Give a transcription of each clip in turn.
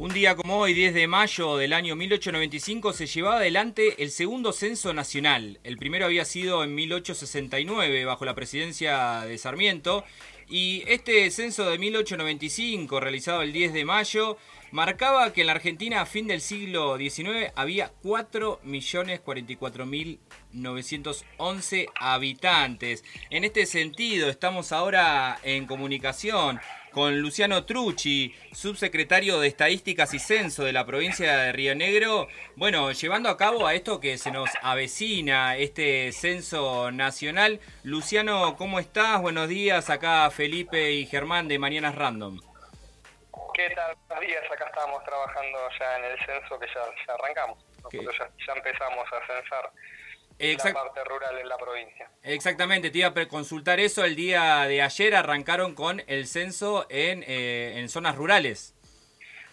Un día como hoy, 10 de mayo del año 1895, se llevaba adelante el segundo censo nacional. El primero había sido en 1869, bajo la presidencia de Sarmiento. Y este censo de 1895, realizado el 10 de mayo, marcaba que en la Argentina a fin del siglo XIX había 4.044.911 habitantes. En este sentido, estamos ahora en comunicación con Luciano Trucci, subsecretario de Estadísticas y Censo de la provincia de Río Negro, bueno, llevando a cabo a esto que se nos avecina, este censo nacional. Luciano, ¿cómo estás? Buenos días, acá Felipe y Germán de Mañanas Random. ¿Qué tal? Buenos días, acá estamos trabajando ya en el censo que ya, arrancamos. Nosotros ya, ya empezamos a censar la parte rural en la provincia. Exactamente, te iba a consultar eso. El día de ayer arrancaron con el censo en, eh, en zonas rurales.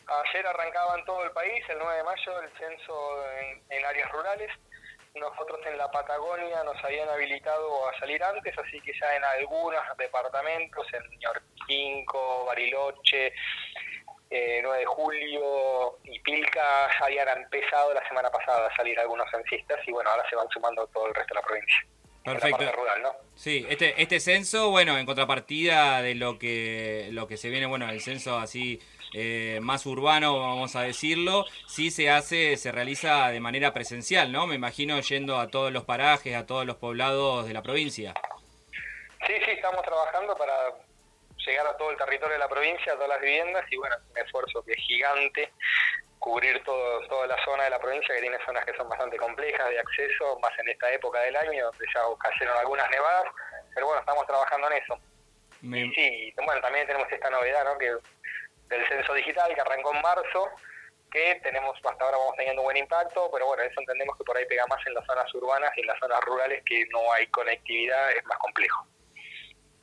Ayer arrancaba en todo el país, el 9 de mayo, el censo en, áreas rurales. Nosotros en la Patagonia nos habían habilitado a salir antes, así que ya en algunos departamentos, en Ñorquinco, Bariloche, 9 eh, de julio y Pilca ya habían empezado la semana pasada a salir algunos censistas y bueno, ahora se van sumando todo el resto de la provincia. Perfecto. rural, ¿no? Sí, este, este censo, bueno, en contrapartida de lo que, lo que se viene, bueno, el censo así eh, más urbano, vamos a decirlo, sí se hace, se realiza de manera presencial, ¿no? Me imagino yendo a todos los parajes, a todos los poblados de la provincia. Sí, sí, estamos trabajando para llegar a todo el territorio de la provincia, a todas las viviendas, y bueno, un esfuerzo que es gigante, cubrir todo, toda la zona de la provincia, que tiene zonas que son bastante complejas de acceso, más en esta época del año, donde ya cayeron algunas nevadas, pero bueno, estamos trabajando en eso. Y sí, bueno, también tenemos esta novedad, ¿no? Que del censo digital que arrancó en marzo, que tenemos hasta ahora vamos teniendo un buen impacto, pero bueno, eso entendemos que por ahí pega más en las zonas urbanas y en las zonas rurales que no hay conectividad, es más complejo.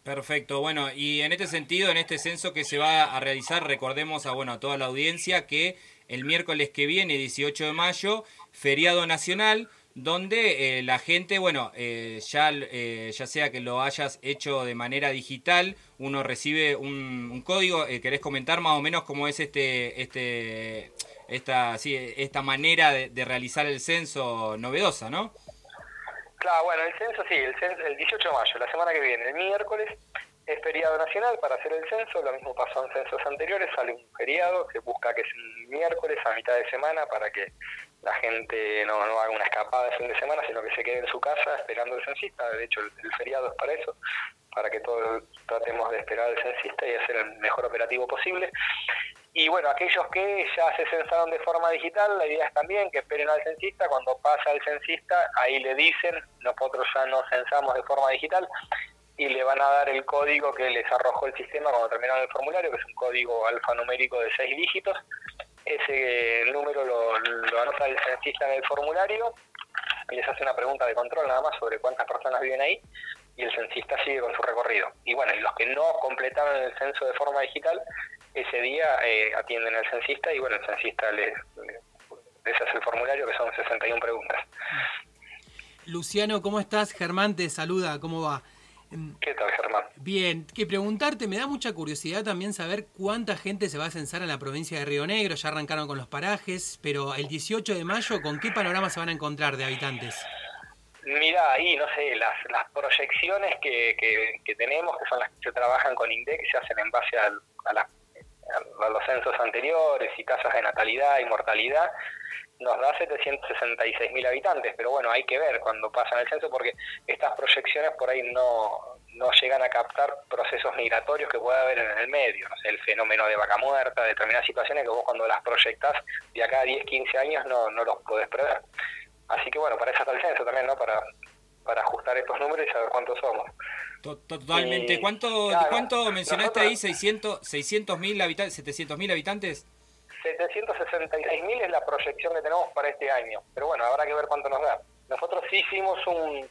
Perfecto, bueno, y en este sentido, en este censo que se va a realizar, recordemos a, bueno, a toda la audiencia que el miércoles que viene, 18 de mayo, feriado nacional, donde eh, la gente, bueno, eh, ya, eh, ya sea que lo hayas hecho de manera digital, uno recibe un, código, ¿querés comentar más o menos cómo es este, este, esta, sí, esta manera de, de realizar el censo novedosa, no? Claro, bueno, el censo sí, el, censo, el 18 de mayo, la semana que viene, el miércoles, es feriado nacional para hacer el censo, lo mismo pasó en censos anteriores, sale un feriado, se busca que es el miércoles a mitad de semana para que la gente no, haga una escapada de fin de semana, sino que se quede en su casa esperando el censista, de hecho el, feriado es para eso, para que todos tratemos de esperar al censista y hacer el mejor operativo posible. Y bueno, aquellos que ya se censaron de forma digital, la idea es también que esperen al censista, cuando pasa el censista, ahí le dicen, nosotros ya nos censamos de forma digital, y le van a dar el código que les arrojó el sistema cuando terminaron el formulario, que es un código alfanumérico de seis dígitos. Ese número lo, lo anota el censista en el formulario y les hace una pregunta de control nada más sobre cuántas personas viven ahí y el censista sigue con su recorrido. Y bueno, y los que no completaron el censo de forma digital, ese día eh, atienden al censista y bueno, el censista les, les hace el formulario que son 61 preguntas. Luciano, ¿cómo estás? Germán te saluda, ¿cómo va? ¿Qué tal, Germán? Bien, que preguntarte, me da mucha curiosidad también saber cuánta gente se va a censar en la provincia de Río Negro, ya arrancaron con los parajes, pero el 18 de mayo, ¿con qué panorama se van a encontrar de habitantes? Mira, ahí, no sé, las, las proyecciones que, que, tenemos, que son las que se trabajan con INDEC, se hacen en base a, a, los censos anteriores y tasas de natalidad y mortalidad, nos da 766 mil habitantes, pero bueno, hay que ver cuando pasan el censo porque estas proyecciones por ahí no, no llegan a captar procesos migratorios que pueda haber en el medio, no el fenómeno de vaca muerta, determinadas situaciones que vos cuando las proyectás de acá a 10, 15 años no, no los podés prever. Así que bueno, para eso está el censo también, ¿no? Para, para ajustar estos números y saber cuántos somos. Totalmente. ¿Cuánto, ¿cuánto mencionaste ahí? ¿600 mil habitantes? ¿700 mil habitantes? 766.000 es la proyección que tenemos para este año, pero bueno, habrá que ver cuánto nos da. Nosotros sí hicimos un,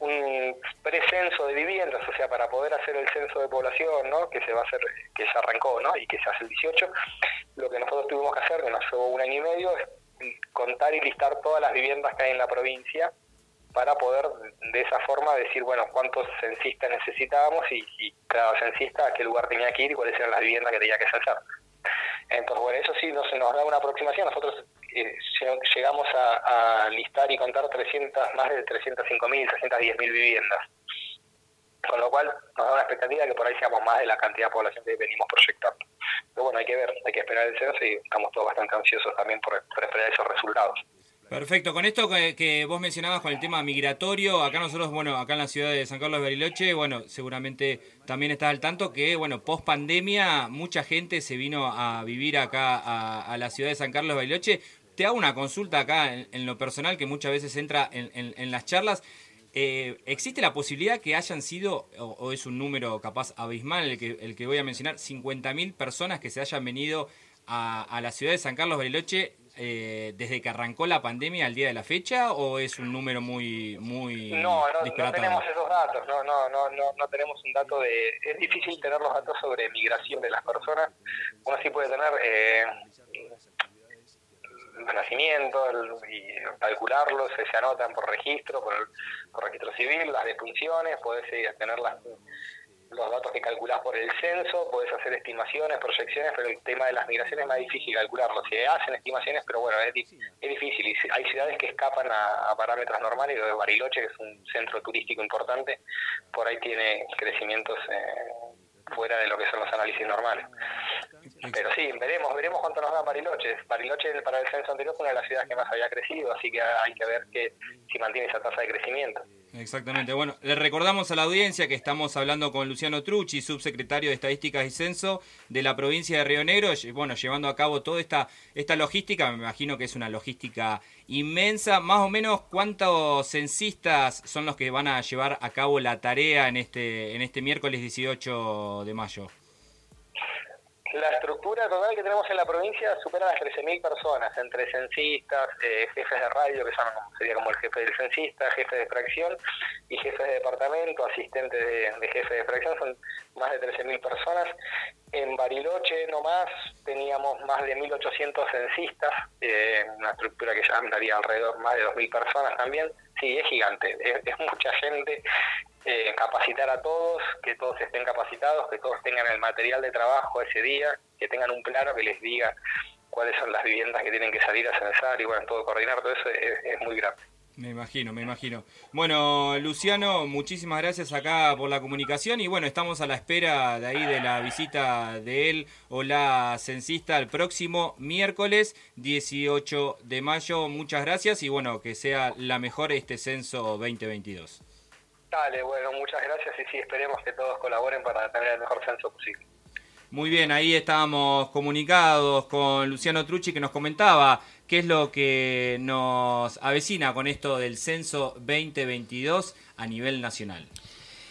un precenso de viviendas, o sea, para poder hacer el censo de población, ¿no? que se va a hacer, que se arrancó, ¿no? y que se hace el 18, lo que nosotros tuvimos que hacer, que nos llevó un año y medio, es contar y listar todas las viviendas que hay en la provincia para poder de esa forma decir, bueno, cuántos censistas necesitábamos y, cada censista a qué lugar tenía que ir y cuáles eran las viviendas que tenía que censar. Entonces, bueno, eso sí nos, nos da una aproximación. Nosotros eh, llegamos a, listar y contar 300, más de 305.000, 310.000 viviendas. Con lo cual nos da una expectativa de que por ahí seamos más de la cantidad de población que venimos proyectando. Pero bueno, hay que ver, hay que esperar el censo y estamos todos bastante ansiosos también por esperar esos resultados. Perfecto, con esto que, vos mencionabas con el tema migratorio, acá nosotros, bueno, acá en la ciudad de San Carlos de Bariloche, bueno, seguramente también estás al tanto que, bueno, post pandemia mucha gente se vino a vivir acá a, la ciudad de San Carlos de Bariloche. Te hago una consulta acá en, lo personal que muchas veces entra en, las charlas. Eh, ¿Existe la posibilidad que hayan sido, o, es un número capaz abismal el que, el que voy a mencionar, 50.000 personas que se hayan venido a, a la ciudad de San Carlos de Bariloche eh, desde que arrancó la pandemia al día de la fecha o es un número muy muy no no, no tenemos esos datos no, no no no no tenemos un dato de es difícil tener los datos sobre migración de las personas. Uno sí puede tener eh, los nacimientos y calcularlos se anotan por registro por, el, por registro civil las defunciones puedes tener las los datos que calculás por el censo, podés hacer estimaciones, proyecciones, pero el tema de las migraciones es más difícil calcularlo. Se hacen estimaciones, pero bueno, es, es difícil. Y hay ciudades que escapan a, parámetros normales, de Bariloche, que es un centro turístico importante, por ahí tiene crecimientos eh, fuera de lo que son los análisis normales. Pero sí, veremos, veremos cuánto nos da Bariloche. Bariloche para el censo anterior fue una de las ciudades que más había crecido, así que hay que ver que si mantiene esa tasa de crecimiento. Exactamente. Bueno, le recordamos a la audiencia que estamos hablando con Luciano Trucci, subsecretario de Estadísticas y Censo de la provincia de Río Negro, bueno, llevando a cabo toda esta, esta logística, me imagino que es una logística inmensa. Más o menos, ¿cuántos censistas son los que van a llevar a cabo la tarea en este, en este miércoles 18 de mayo? La estructura total que tenemos en la provincia supera las 13.000 personas, entre censistas, eh, jefes de radio, que son, sería como el jefe del censista, jefe de fracción, y jefes de departamento, asistentes de, jefe de fracción, son más de 13.000 personas. En Bariloche nomás teníamos más de 1.800 censistas, eh, una estructura que ya andaría alrededor más de 2.000 personas también. Sí, es gigante, es mucha gente eh, capacitar a todos, que todos estén capacitados, que todos tengan el material de trabajo ese día, que tengan un plano que les diga cuáles son las viviendas que tienen que salir a censar y bueno, todo coordinar, todo eso es, muy grande. Me imagino, me imagino. Bueno, Luciano, muchísimas gracias acá por la comunicación y bueno, estamos a la espera de ahí de la visita de él o la censista el próximo miércoles 18 de mayo. Muchas gracias y bueno, que sea la mejor este censo 2022. Dale, bueno, muchas gracias y sí, esperemos que todos colaboren para tener el mejor censo posible. Muy bien, ahí estábamos comunicados con Luciano Trucci que nos comentaba qué es lo que nos avecina con esto del censo 2022 a nivel nacional.